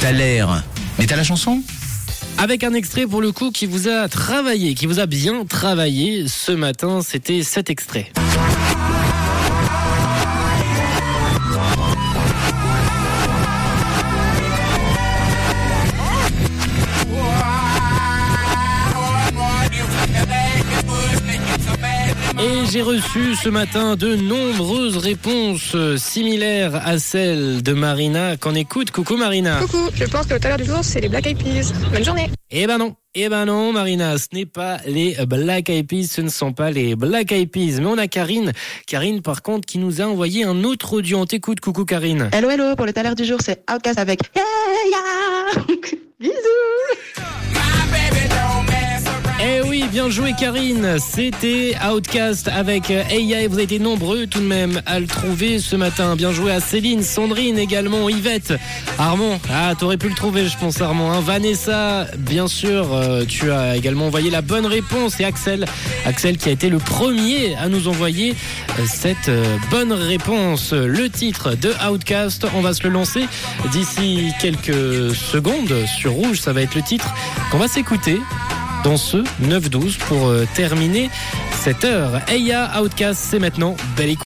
T'as l'air. Mais t'as la chanson Avec un extrait pour le coup qui vous a travaillé, qui vous a bien travaillé ce matin, c'était cet extrait. Et j'ai reçu ce matin de nombreuses réponses similaires à celles de Marina qu'on écoute? Coucou Marina. Coucou, je pense que le talent du jour, c'est les Black Eyed Peas. Bonne journée. Eh ben non, eh ben non Marina, ce n'est pas les Black Eyed Peas, ce ne sont pas les Black Eyed Peas. Mais on a Karine, Karine par contre qui nous a envoyé un autre audio. On t'écoute, coucou Karine. Hello, hello, pour le talent du jour, c'est Outcast avec Yeah, yeah Bisous oui, bien joué Karine. C'était Outcast avec Eya et vous avez été nombreux tout de même à le trouver ce matin. Bien joué à Céline, Sandrine également, Yvette, Armand. Ah, t'aurais pu le trouver, je pense, Armand. Hein. Vanessa, bien sûr, euh, tu as également envoyé la bonne réponse. Et Axel, Axel qui a été le premier à nous envoyer euh, cette euh, bonne réponse. Le titre de Outcast, on va se le lancer d'ici quelques secondes sur Rouge. Ça va être le titre qu'on va s'écouter dans ce 9-12 pour euh, terminer cette heure. Eya Outcast, c'est maintenant. Belle.